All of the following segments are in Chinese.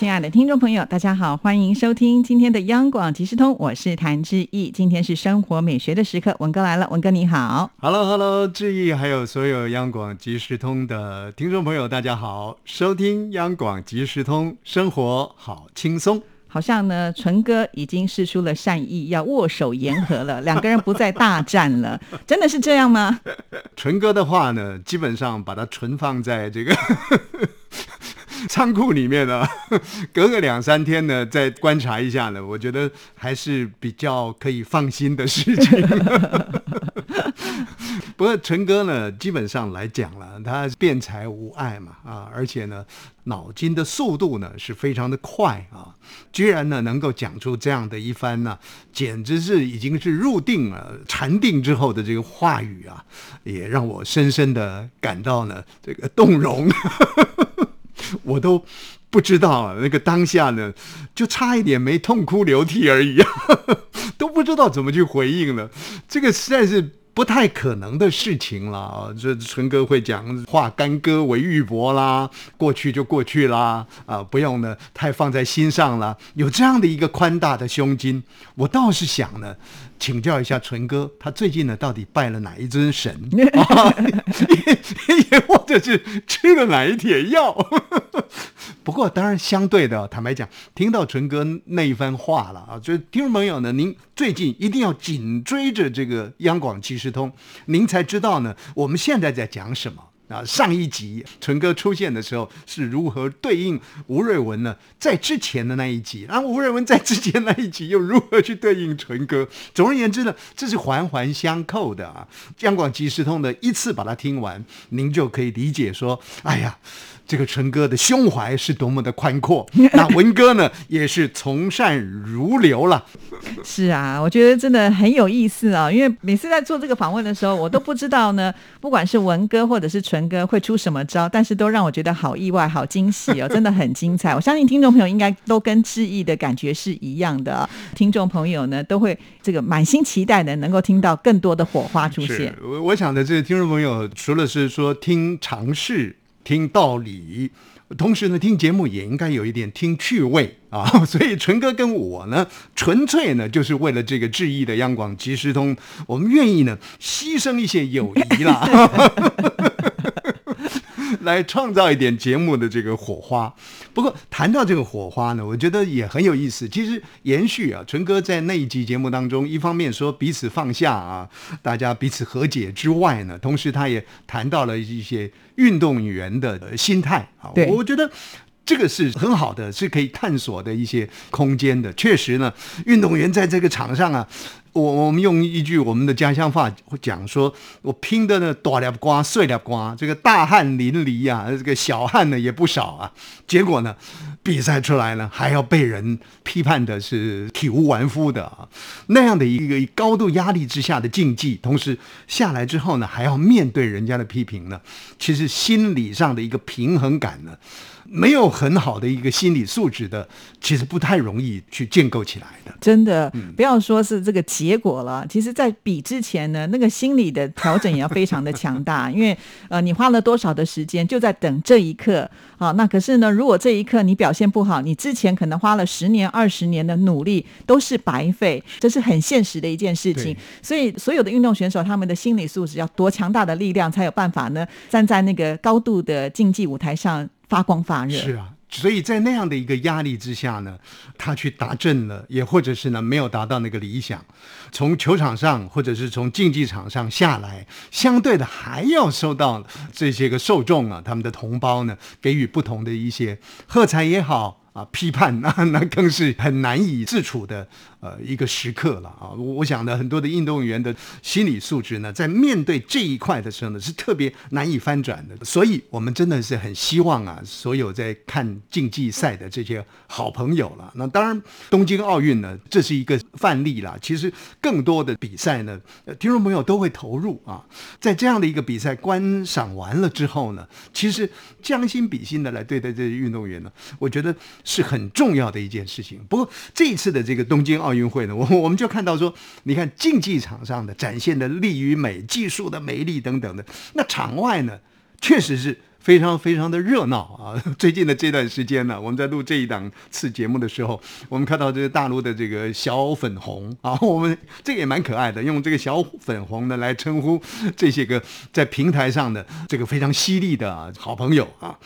亲爱的听众朋友，大家好，欢迎收听今天的央广即时通，我是谭志毅。今天是生活美学的时刻，文哥来了，文哥你好。Hello，Hello，志毅，还有所有央广即时通的听众朋友，大家好，收听央广即时通，生活好轻松。好像呢，纯哥已经示出了善意，要握手言和了，两个人不再大战了，真的是这样吗？纯哥的话呢，基本上把它存放在这个 仓库里面呢，隔个两三天呢，再观察一下呢，我觉得还是比较可以放心的事情。不过陈哥呢，基本上来讲了，他辩才无碍嘛，啊，而且呢，脑筋的速度呢是非常的快啊，居然呢能够讲出这样的一番呢，简直是已经是入定了、禅定之后的这个话语啊，也让我深深的感到呢这个动容，我都。不知道，那个当下呢，就差一点没痛哭流涕而已，都不知道怎么去回应了。这个实在是不太可能的事情了啊！这纯哥会讲化干戈为玉帛啦，过去就过去啦，啊，不用呢太放在心上了。有这样的一个宽大的胸襟，我倒是想呢，请教一下纯哥，他最近呢到底拜了哪一尊神，啊、也或者是吃了哪一帖药？不过，当然相对的，坦白讲，听到纯哥那一番话了啊，就是听众朋友呢，您最近一定要紧追着这个央广即时通，您才知道呢，我们现在在讲什么啊。上一集纯哥出现的时候是如何对应吴瑞文呢？在之前的那一集，然后吴瑞文在之前那一集又如何去对应纯哥？总而言之呢，这是环环相扣的啊。央广即时通的一次把它听完，您就可以理解说，哎呀。这个纯哥的胸怀是多么的宽阔，那文哥呢也是从善如流了。是啊，我觉得真的很有意思啊，因为每次在做这个访问的时候，我都不知道呢，不管是文哥或者是纯哥会出什么招，但是都让我觉得好意外、好惊喜哦，真的很精彩。我相信听众朋友应该都跟志毅的感觉是一样的，听众朋友呢都会这个满心期待的能够听到更多的火花出现。我我想的这个听众朋友，除了是说听常识。听道理，同时呢，听节目也应该有一点听趣味啊。所以纯哥跟我呢，纯粹呢就是为了这个致意的央广即时通，我们愿意呢牺牲一些友谊啦。来创造一点节目的这个火花。不过谈到这个火花呢，我觉得也很有意思。其实延续啊，纯哥在那一集节目当中，一方面说彼此放下啊，大家彼此和解之外呢，同时他也谈到了一些运动员的心态啊。我觉得。这个是很好的，是可以探索的一些空间的。确实呢，运动员在这个场上啊，我我们用一句我们的家乡话讲说，我拼的呢大了瓜碎了瓜，这个大汗淋漓啊，这个小汗呢也不少啊。结果呢，比赛出来呢还要被人批判的是体无完肤的啊，那样的一个高度压力之下的竞技，同时下来之后呢，还要面对人家的批评呢，其实心理上的一个平衡感呢。没有很好的一个心理素质的，其实不太容易去建构起来的。真的，不要说是这个结果了，其实，在比之前呢，那个心理的调整也要非常的强大，因为呃，你花了多少的时间就在等这一刻啊。那可是呢，如果这一刻你表现不好，你之前可能花了十年、二十年的努力都是白费，这是很现实的一件事情。所以，所有的运动选手他们的心理素质要多强大的力量，才有办法呢，站在那个高度的竞技舞台上。发光发热是啊，所以在那样的一个压力之下呢，他去达阵了，也或者是呢没有达到那个理想，从球场上或者是从竞技场上下来，相对的还要受到这些个受众啊，他们的同胞呢给予不同的一些喝彩也好。啊，批判那那更是很难以自处的呃一个时刻了啊！我想呢，很多的运动员的心理素质呢，在面对这一块的时候呢，是特别难以翻转的。所以，我们真的是很希望啊，所有在看竞技赛的这些好朋友了。那当然，东京奥运呢，这是一个范例啦，其实更多的比赛呢，听众朋友都会投入啊。在这样的一个比赛观赏完了之后呢，其实将心比心的来对待这些运动员呢，我觉得是很重要的一件事情。不过这一次的这个东京奥奥运会呢，我我们就看到说，你看竞技场上的展现的力与美、技术的美丽等等的，那场外呢，确实是。非常非常的热闹啊！最近的这段时间呢，我们在录这一档次节目的时候，我们看到这个大陆的这个小粉红啊，我们这个也蛮可爱的，用这个小粉红呢来称呼这些个在平台上的这个非常犀利的好朋友啊。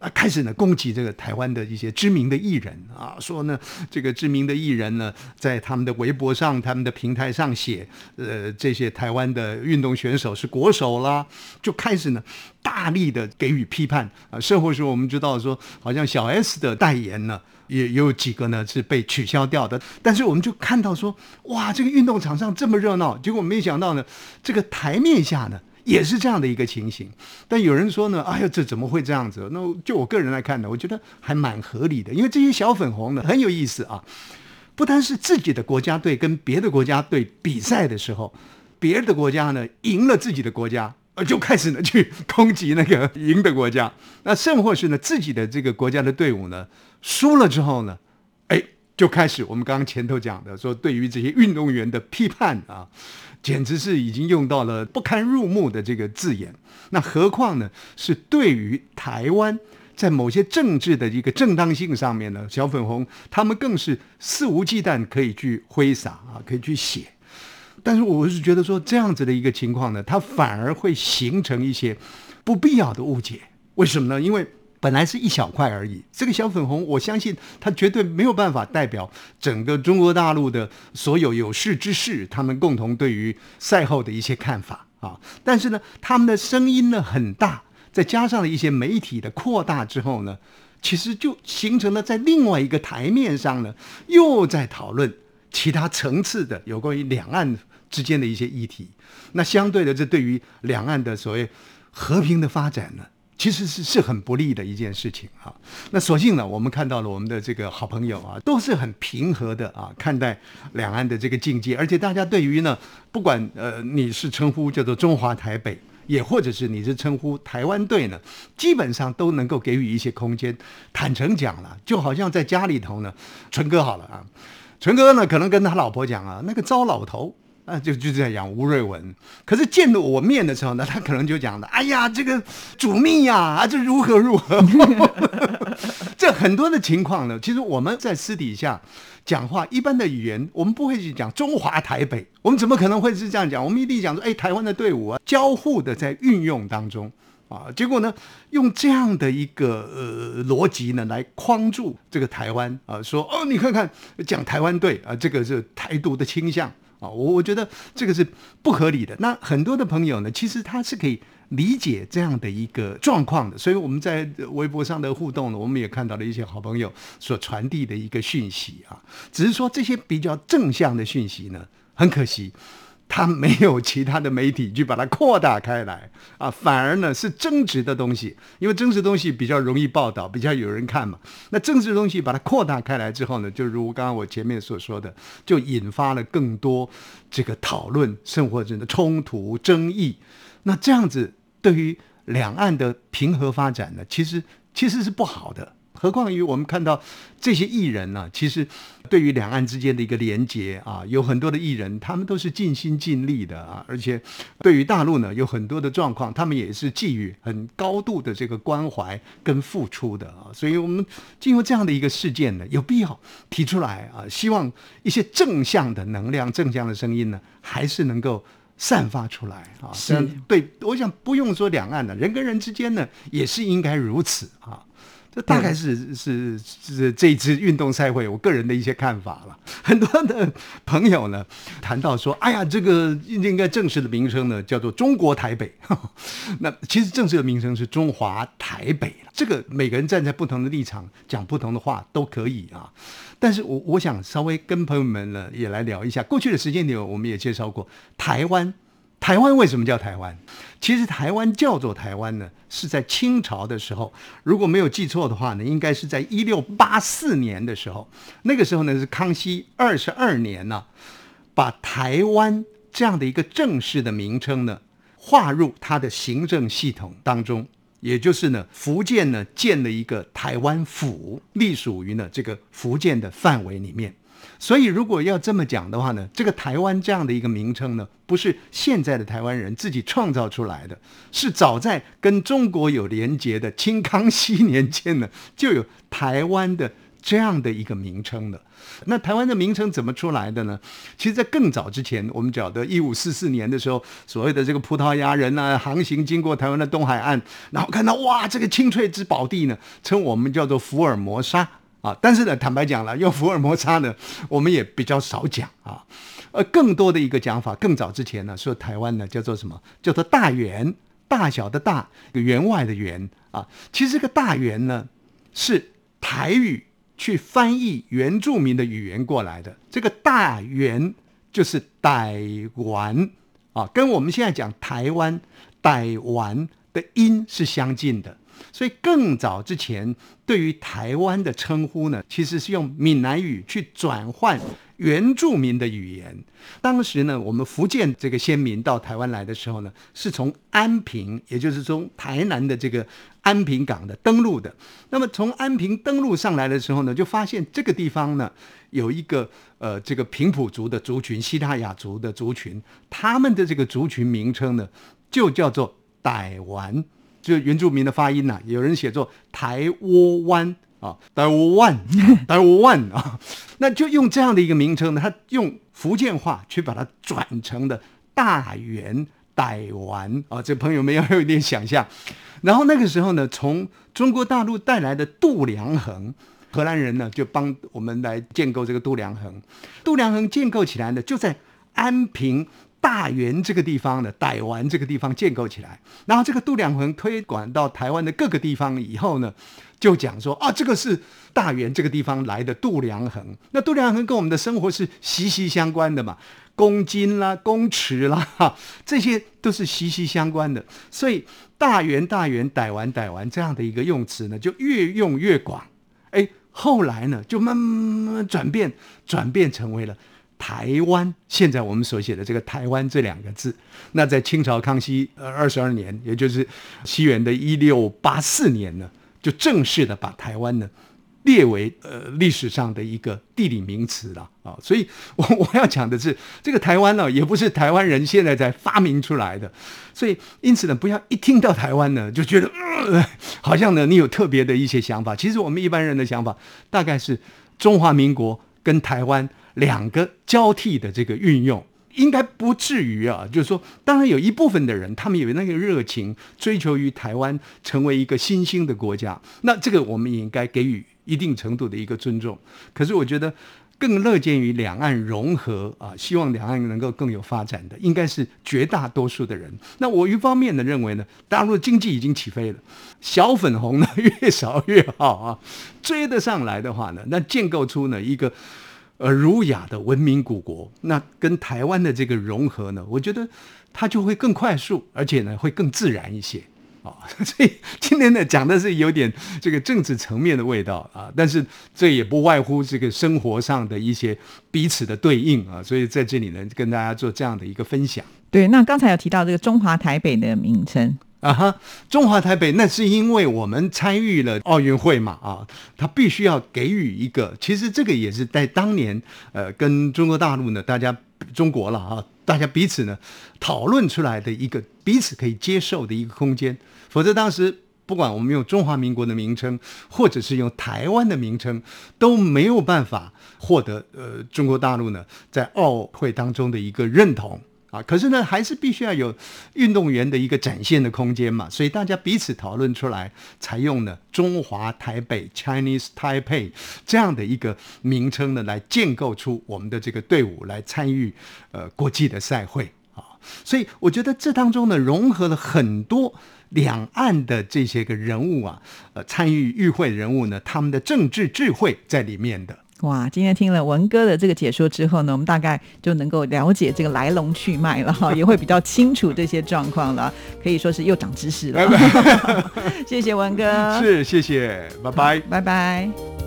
啊，开始呢攻击这个台湾的一些知名的艺人啊，说呢这个知名的艺人呢在他们的微博上、他们的平台上写，呃，这些台湾的运动选手是国手啦，就开始呢大力的给予批判啊。甚或说我们知道说，好像小 S 的代言呢也有几个呢是被取消掉的，但是我们就看到说，哇，这个运动场上这么热闹，结果没想到呢，这个台面下呢。也是这样的一个情形，但有人说呢，哎呀，这怎么会这样子？那就我个人来看呢，我觉得还蛮合理的，因为这些小粉红呢很有意思啊，不单是自己的国家队跟别的国家队比赛的时候，别的国家呢赢了自己的国家，呃，就开始呢去攻击那个赢的国家，那甚或是呢自己的这个国家的队伍呢输了之后呢，哎，就开始我们刚刚前头讲的说，对于这些运动员的批判啊。简直是已经用到了不堪入目的这个字眼，那何况呢？是对于台湾在某些政治的一个正当性上面呢，小粉红他们更是肆无忌惮可以去挥洒啊，可以去写。但是我是觉得说这样子的一个情况呢，它反而会形成一些不必要的误解。为什么呢？因为。本来是一小块而已，这个小粉红，我相信他绝对没有办法代表整个中国大陆的所有有识之士，他们共同对于赛后的一些看法啊。但是呢，他们的声音呢很大，再加上了一些媒体的扩大之后呢，其实就形成了在另外一个台面上呢，又在讨论其他层次的有关于两岸之间的一些议题。那相对的，这对于两岸的所谓和平的发展呢？其实是是很不利的一件事情啊。那所幸呢，我们看到了我们的这个好朋友啊，都是很平和的啊看待两岸的这个境界，而且大家对于呢，不管呃你是称呼叫做中华台北，也或者是你是称呼台湾队呢，基本上都能够给予一些空间。坦诚讲了，就好像在家里头呢，纯哥好了啊，纯哥呢可能跟他老婆讲啊，那个糟老头。啊，就就在讲吴瑞文，可是见了我面的时候呢，他可能就讲的，哎呀，这个主命呀，啊，这如何如何？这很多的情况呢，其实我们在私底下讲话，一般的语言，我们不会去讲中华台北，我们怎么可能会是这样讲？我们一定讲说，哎，台湾的队伍啊，交互的在运用当中啊，结果呢，用这样的一个呃逻辑呢，来框住这个台湾啊，说哦，你看看讲台湾队啊，这个是台独的倾向。啊，我我觉得这个是不合理的。那很多的朋友呢，其实他是可以理解这样的一个状况的。所以我们在微博上的互动呢，我们也看到了一些好朋友所传递的一个讯息啊。只是说这些比较正向的讯息呢，很可惜。他没有其他的媒体去把它扩大开来啊，反而呢是增值的东西，因为增值东西比较容易报道，比较有人看嘛。那增值的东西把它扩大开来之后呢，就如刚刚我前面所说的，就引发了更多这个讨论、生活中的冲突、争议。那这样子对于两岸的平和发展呢，其实其实是不好的。何况于我们看到这些艺人呢，其实对于两岸之间的一个连结啊，有很多的艺人，他们都是尽心尽力的啊，而且对于大陆呢，有很多的状况，他们也是寄予很高度的这个关怀跟付出的啊。所以，我们经过这样的一个事件呢，有必要提出来啊，希望一些正向的能量、正向的声音呢，还是能够散发出来啊。是，对，我想不用说两岸的人跟人之间呢，也是应该如此啊。这大概是是是这一次运动赛会，我个人的一些看法了。很多的朋友呢谈到说：“哎呀，这个应该正式的名称呢叫做中国台北。”那其实正式的名称是中华台北这个每个人站在不同的立场讲不同的话都可以啊。但是我我想稍微跟朋友们呢也来聊一下，过去的时间里我们也介绍过台湾台湾为什么叫台湾？其实台湾叫做台湾呢，是在清朝的时候，如果没有记错的话呢，应该是在一六八四年的时候。那个时候呢是康熙二十二年呢，把台湾这样的一个正式的名称呢划入他的行政系统当中，也就是呢福建呢建了一个台湾府，隶属于呢这个福建的范围里面。所以，如果要这么讲的话呢，这个台湾这样的一个名称呢，不是现在的台湾人自己创造出来的，是早在跟中国有连结的清康熙年间呢，就有台湾的这样的一个名称的。那台湾的名称怎么出来的呢？其实，在更早之前，我们讲的一五四四年的时候，所谓的这个葡萄牙人呢，航行经过台湾的东海岸，然后看到哇，这个青翠之宝地呢，称我们叫做福尔摩沙。啊，但是呢，坦白讲了，用福尔摩沙呢，我们也比较少讲啊。呃，更多的一个讲法，更早之前呢，说台湾呢叫做什么？叫做大圆，大小的大，员外的员啊。其实这个大圆呢，是台语去翻译原住民的语言过来的。这个大圆就是台湾啊，跟我们现在讲台湾、台湾的音是相近的。所以更早之前，对于台湾的称呼呢，其实是用闽南语去转换原住民的语言。当时呢，我们福建这个先民到台湾来的时候呢，是从安平，也就是从台南的这个安平港的登陆的。那么从安平登陆上来的时候呢，就发现这个地方呢，有一个呃这个平埔族的族群，西拉雅族的族群，他们的这个族群名称呢，就叫做傣湾。就原住民的发音呐，有人写作台窝湾啊，台窝湾，台窝湾啊，那就用这样的一个名称呢，他用福建话去把它转成的大元傣湾啊，这朋友们要有一点想象。然后那个时候呢，从中国大陆带来的度量衡，荷兰人呢就帮我们来建构这个度量衡，度量衡建构起来呢，就在安平。大园这个地方的傣湾这个地方建构起来，然后这个度量衡推广到台湾的各个地方以后呢，就讲说啊，这个是大园这个地方来的度量衡。那度量衡跟我们的生活是息息相关的嘛，公斤啦、公尺啦，哈，这些都是息息相关的。所以大园、大园、傣湾、傣湾这样的一个用词呢，就越用越广。哎，后来呢，就慢慢慢慢转变，转变成为了。台湾现在我们所写的这个“台湾”这两个字，那在清朝康熙二十二年，也就是西元的一六八四年呢，就正式的把台湾呢列为呃历史上的一个地理名词了啊。所以，我我要讲的是，这个台湾呢，也不是台湾人现在在发明出来的。所以，因此呢，不要一听到台湾呢，就觉得呃，好像呢你有特别的一些想法。其实我们一般人的想法，大概是中华民国跟台湾。两个交替的这个运用，应该不至于啊。就是说，当然有一部分的人，他们有那个热情，追求于台湾成为一个新兴的国家，那这个我们也应该给予一定程度的一个尊重。可是，我觉得更乐见于两岸融合啊，希望两岸能够更有发展的，应该是绝大多数的人。那我一方面呢，认为呢，大陆经济已经起飞了，小粉红呢越少越好啊，追得上来的话呢，那建构出呢一个。呃，儒雅的文明古国，那跟台湾的这个融合呢，我觉得它就会更快速，而且呢会更自然一些啊。所以今天呢讲的是有点这个政治层面的味道啊，但是这也不外乎这个生活上的一些彼此的对应啊。所以在这里呢，跟大家做这样的一个分享。对，那刚才有提到这个中华台北的名称。啊哈，中华台北那是因为我们参与了奥运会嘛啊，他必须要给予一个，其实这个也是在当年呃跟中国大陆呢，大家中国了啊，大家彼此呢讨论出来的一个彼此可以接受的一个空间，否则当时不管我们用中华民国的名称，或者是用台湾的名称，都没有办法获得呃中国大陆呢在奥会当中的一个认同。啊，可是呢，还是必须要有运动员的一个展现的空间嘛，所以大家彼此讨论出来，采用了中华台北 （Chinese Taipei） 这样的一个名称呢，来建构出我们的这个队伍来参与呃国际的赛会啊。所以我觉得这当中呢，融合了很多两岸的这些个人物啊，呃，参与与会人物呢，他们的政治智慧在里面的。哇，今天听了文哥的这个解说之后呢，我们大概就能够了解这个来龙去脉了哈，也会比较清楚这些状况了，可以说是又长知识了。谢谢文哥，是谢谢，拜拜，拜拜。